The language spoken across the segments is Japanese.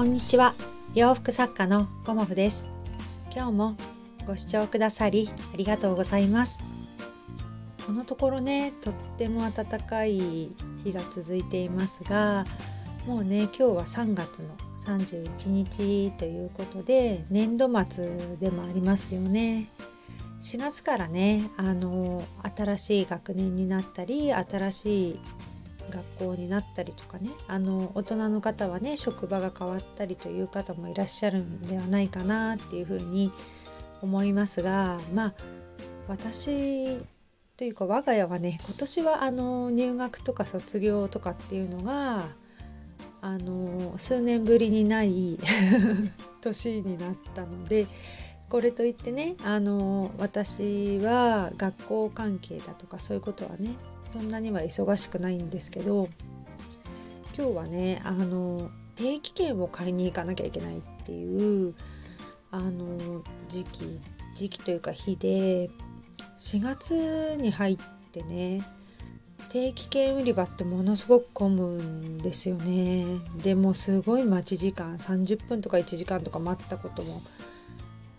こんにちは。洋服作家のコモフです。今日もご視聴くださりありがとうございます。このところねとっても暖かい日が続いていますがもうね今日は3月の31日ということで年度末でもありますよね。4月からねあの新しい学年になったり新しい学校になったりとかねあの大人の方はね職場が変わったりという方もいらっしゃるんではないかなっていうふうに思いますがまあ私というか我が家はね今年はあの入学とか卒業とかっていうのがあの数年ぶりにない 年になったのでこれといってねあの私は学校関係だとかそういうことはねそんなには忙しくないんですけど今日はねあの定期券を買いに行かなきゃいけないっていうあの時期時期というか日で4月に入ってね定期券売り場ってものすごく混むんですよね。でもすごい待ち時間30分とか1時間とか待ったことも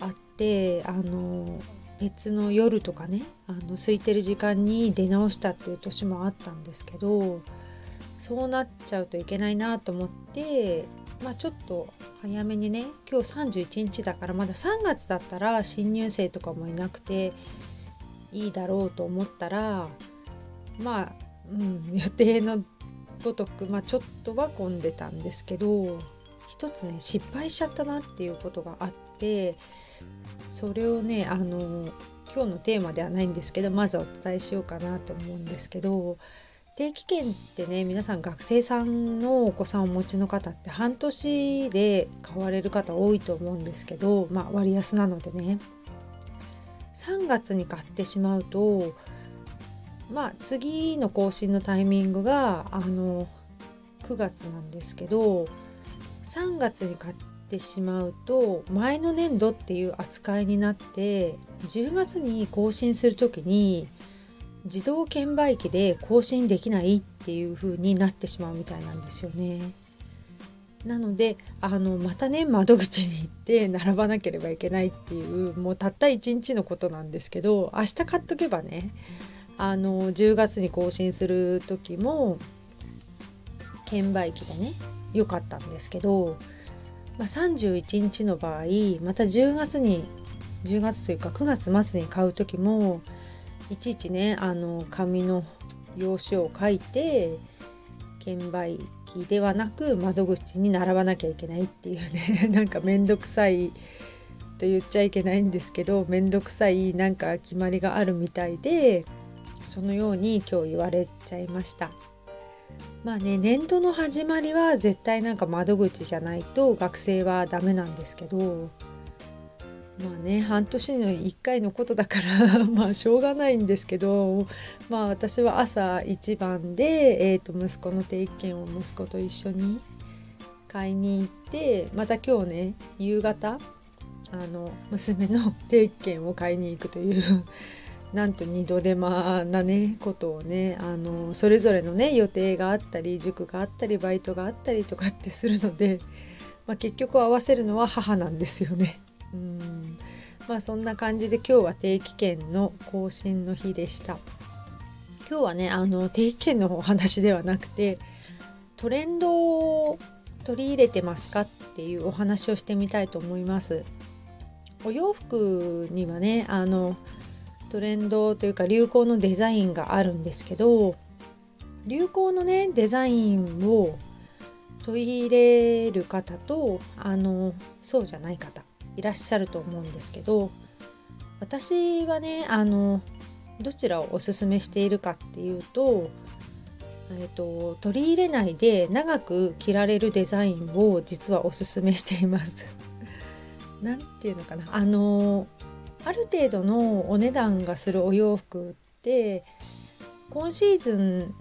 あってあの別の夜とかねあの空いてる時間に出直したっていう年もあったんですけどそうなっちゃうといけないなと思ってまあちょっと早めにね今日31日だからまだ3月だったら新入生とかもいなくていいだろうと思ったらまあ、うん、予定のごとく、まあ、ちょっとは混んでたんですけど一つね失敗しちゃったなっていうことがあってそれをねあの今日のテーマではないんですけどまずお伝えしようかなと思うんですけど定期券ってね皆さん学生さんのお子さんをお持ちの方って半年で買われる方多いと思うんですけど、まあ、割安なのでね。3月に買ってしまうとまあ次の更新のタイミングがあの9月なんですけど3月に買っててしまうと前の年度っていう扱いになって10月に更新する時に自動券売機で更新できないっていう風になってしまうみたいなんですよね。なのであのまたね窓口に行って並ばなければいけないっていうもうたった1日のことなんですけど明日買っとけばねあの10月に更新する時も券売機でね良かったんですけどまあ、31日の場合また10月に10月というか9月末に買う時もいちいちねあの紙の用紙を書いて券売機ではなく窓口に並ばなきゃいけないっていうね なんかめんどくさいと言っちゃいけないんですけどめんどくさいなんか決まりがあるみたいでそのように今日言われちゃいました。まあね年度の始まりは絶対なんか窓口じゃないと学生はダメなんですけどまあね半年の1回のことだから まあしょうがないんですけどまあ私は朝一番で、えー、と息子の定期券を息子と一緒に買いに行ってまた今日ね夕方あの娘の定期券を買いに行くというなんと二度手間なねことをねあのそれぞれのね予定があったり塾があったりバイトがあったりとかってするので、まあ、結局合わせるのは母なんですよね。うんまあそんな感じで今日は定期券の更新の日でした。今日はねあの定期券のお話ではなくてトレンドを取り入れてますかっていうお話をしてみたいと思います。お洋服にはねあのトレンドというか流行のデザインがあるんですけど流行のねデザインを取り入れる方とあのそうじゃない方いらっしゃると思うんですけど私はねあのどちらをおすすめしているかっていうと,、えーと、取り入れないで長く着られるデザインを実はおすすめしています。なんていうのかなあのある程度のお値段がするお洋服って今シーズン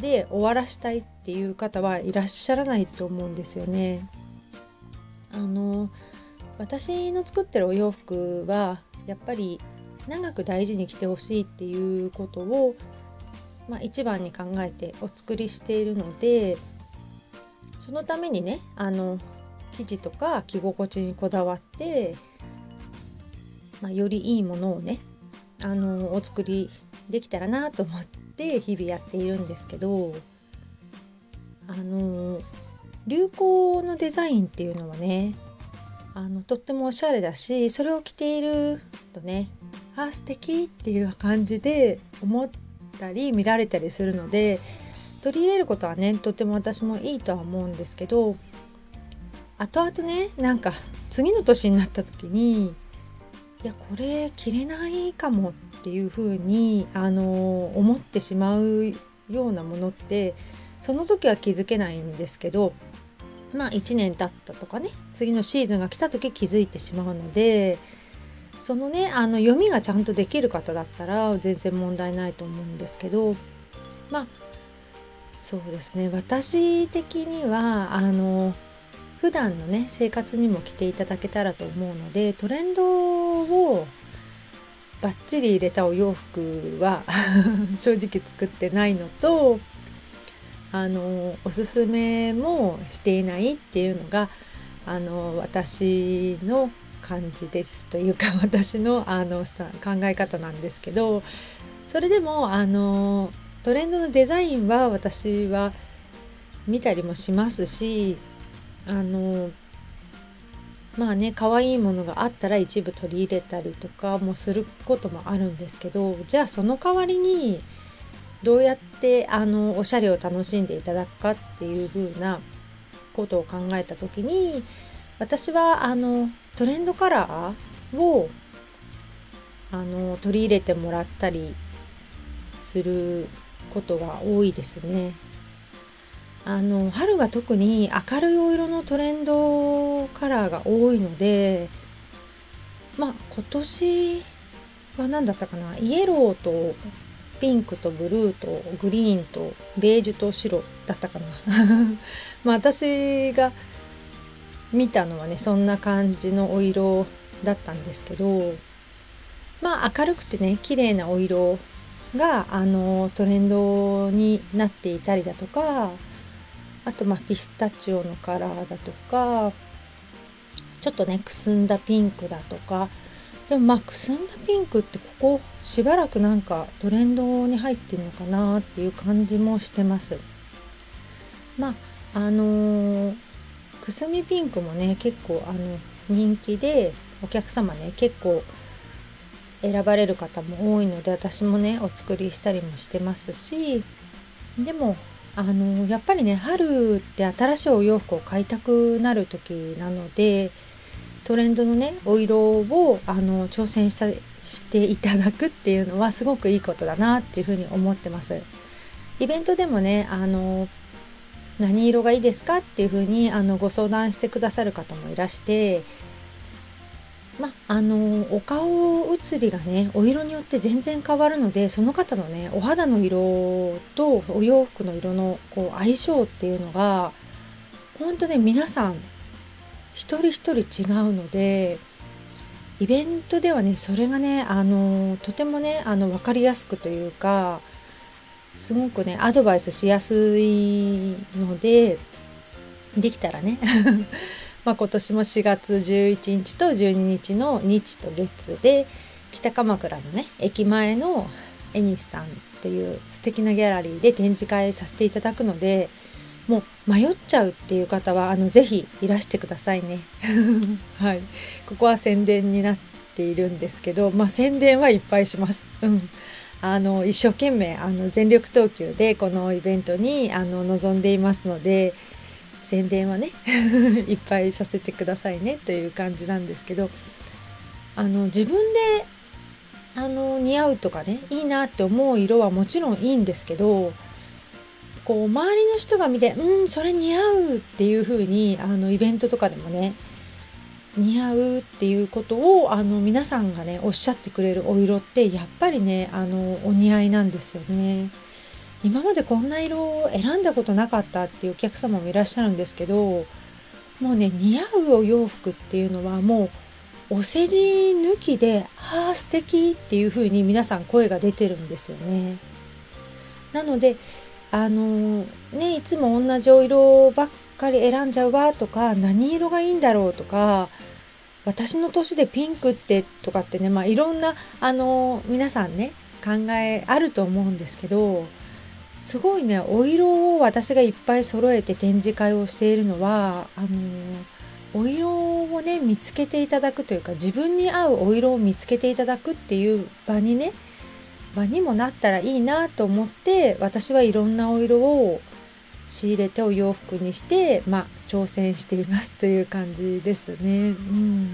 で終わらしたいっていう方はいらっしゃらないと思うんですよね。あの私の作ってるお洋服はやっぱり長く大事に着てほしいっていうことを、まあ、一番に考えてお作りしているのでそのためにねあの生地とか着心地にこだわって、まあ、よりいいものをねあのお作りできたらなと思って日々やっているんですけどあの流行のデザインっていうのはねあのとってもおしゃれだしそれを着ているとねあ素敵っていう感じで思ったり見られたりするので取り入れることはねとても私もいいとは思うんですけど後々ねなんか次の年になった時にいやこれ着れないかもっていうふうにあの思ってしまうようなものってその時は気づけないんですけどまあ1年経ったとかね次のシーズンが来た時気づいてしまうのでそのねあの読みがちゃんとできる方だったら全然問題ないと思うんですけどまあそうですね。私的にはあの普段のね生活にも着ていただけたらと思うのでトレンドをバッチリ入れたお洋服は 正直作ってないのとあのおすすめもしていないっていうのがあの私の感じですというか 私のあの考え方なんですけどそれでもあのトレンドのデザインは私は見たりもしますしあのまあね可愛いものがあったら一部取り入れたりとかもすることもあるんですけどじゃあその代わりにどうやってあのおしゃれを楽しんでいただくかっていう風なことを考えた時に私はあのトレンドカラーをあの取り入れてもらったりすることが多いですね。あの春は特に明るいお色のトレンドカラーが多いのでまあ今年は何だったかなイエローとピンクとブルーとグリーンとベージュと白だったかな。まあ私が見たのはねそんな感じのお色だったんですけどまあ明るくてね綺麗なお色があのトレンドになっていたりだとかあとまあピスタチオのカラーだとかちょっとねくすんだピンクだとかでもまあくすんだピンクってここしばらくなんかトレンドに入ってるのかなっていう感じもしてます。まああのー、くすみピンクもね結構あの人気でお客様ね結構選ばれる方も多いので私もねお作りしたりもしてますしでもあのやっぱりね春って新しいお洋服を買いたくなる時なのでトレンドのねお色をあの挑戦したしていただくっていうのはすごくいいことだなっていうふうに思ってます。イベントでもねあの何色がいいですかっていうふうにあのご相談してくださる方もいらしてまあのお顔写りがねお色によって全然変わるのでその方のねお肌の色とお洋服の色のこう相性っていうのが本当ね皆さん一人一人違うのでイベントではねそれがねあのとてもねあの分かりやすくというかすごくねアドバイスしやすいのでできたらねまあ今年も4月11日と12日の日と月で北鎌倉のね駅前のエニスさんという素敵なギャラリーで展示会させていただくのでもう迷っちゃうっていう方はあのぜひいらしてくださいね。はい、ここは宣伝になっているんですけど、まあ、宣伝はいっぱいします。うんあの一生懸命あの全力投球でこのイベントにあの臨んでいますので宣伝はね いっぱいさせてくださいねという感じなんですけどあの自分であの似合うとかねいいなって思う色はもちろんいいんですけどこう周りの人が見てうんそれ似合うっていう風にあにイベントとかでもね似合うっていうことをあの皆さんがねおっしゃってくれるお色ってやっぱりねあのお似合いなんですよね。今までこんな色を選んだことなかったっていうお客様もいらっしゃるんですけどもうね似合うお洋服っていうのはもうお世辞抜きで「ああ素敵っていう風に皆さん声が出てるんですよね。なのであのねいつも同じお色ばっかり選んじゃうわとか何色がいいんだろうとか私の年でピンクってとかってね、まあ、いろんなあの皆さんね考えあると思うんですけどすごいねお色を私がいっぱい揃えて展示会をしているのはあのお色をね見つけていただくというか自分に合うお色を見つけていただくっていう場にね場にもなったらいいなと思って私はいろんなお色を仕入れてお洋服にして、まあ、挑戦していますという感じですね。うん、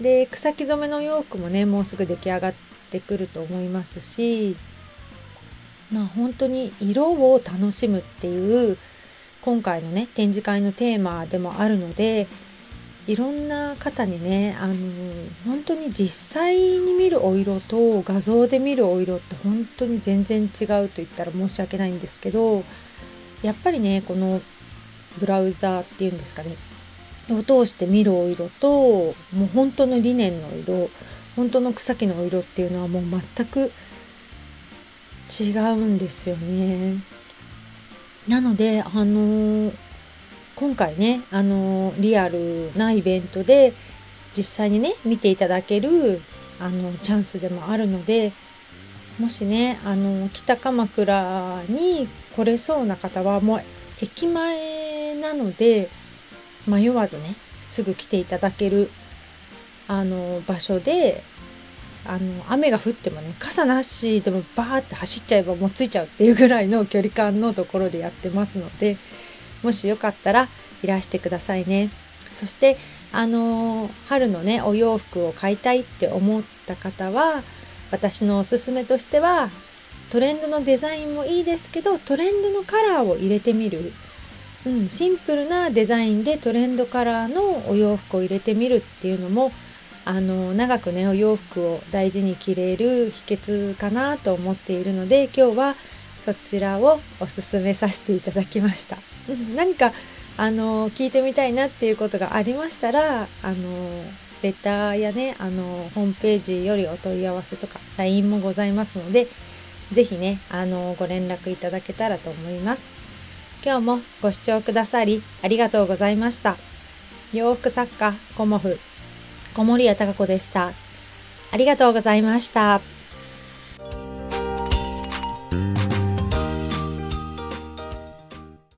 で草木染めの洋服もねもうすぐ出来上がってくると思いますしまあ本当に色を楽しむっていう今回のね展示会のテーマでもあるのでいろんな方にねあの本当に実際に見るお色と画像で見るお色って本当に全然違うと言ったら申し訳ないんですけどやっぱりねこのブラウザーっていうんですかねを通して見るお色ともう本当のリネンの色本当の草木のお色っていうのはもう全く違うんですよね。なのであの、今回ねあの、リアルなイベントで実際にね見ていただけるあのチャンスでもあるのでもしねあの北鎌倉に来れそうな方はもう駅前なので迷わずねすぐ来ていただけるあの場所であの雨が降ってもね傘なしでもバーって走っちゃえばもう着いちゃうっていうぐらいの距離感のところでやってますのでもしよかったらいらしてくださいね。そしてあの春のねお洋服を買いたいって思った方は私のおすすめとしてはトレンドのデザインもいいですけどトレンドのカラーを入れてみる、うん、シンプルなデザインでトレンドカラーのお洋服を入れてみるっていうのもあの長くねお洋服を大事に着れる秘訣かなと思っているので今日はそちらをおすすめさせていただきました。何かあの聞いてみたいなっていうことがありましたらあのレターやね、あの、ホームページよりお問い合わせとか、LINE もございますので、ぜひね、あの、ご連絡いただけたらと思います。今日もご視聴くださり、ありがとうございました。洋服作家、コモフ、小森屋隆子でした。ありがとうございました。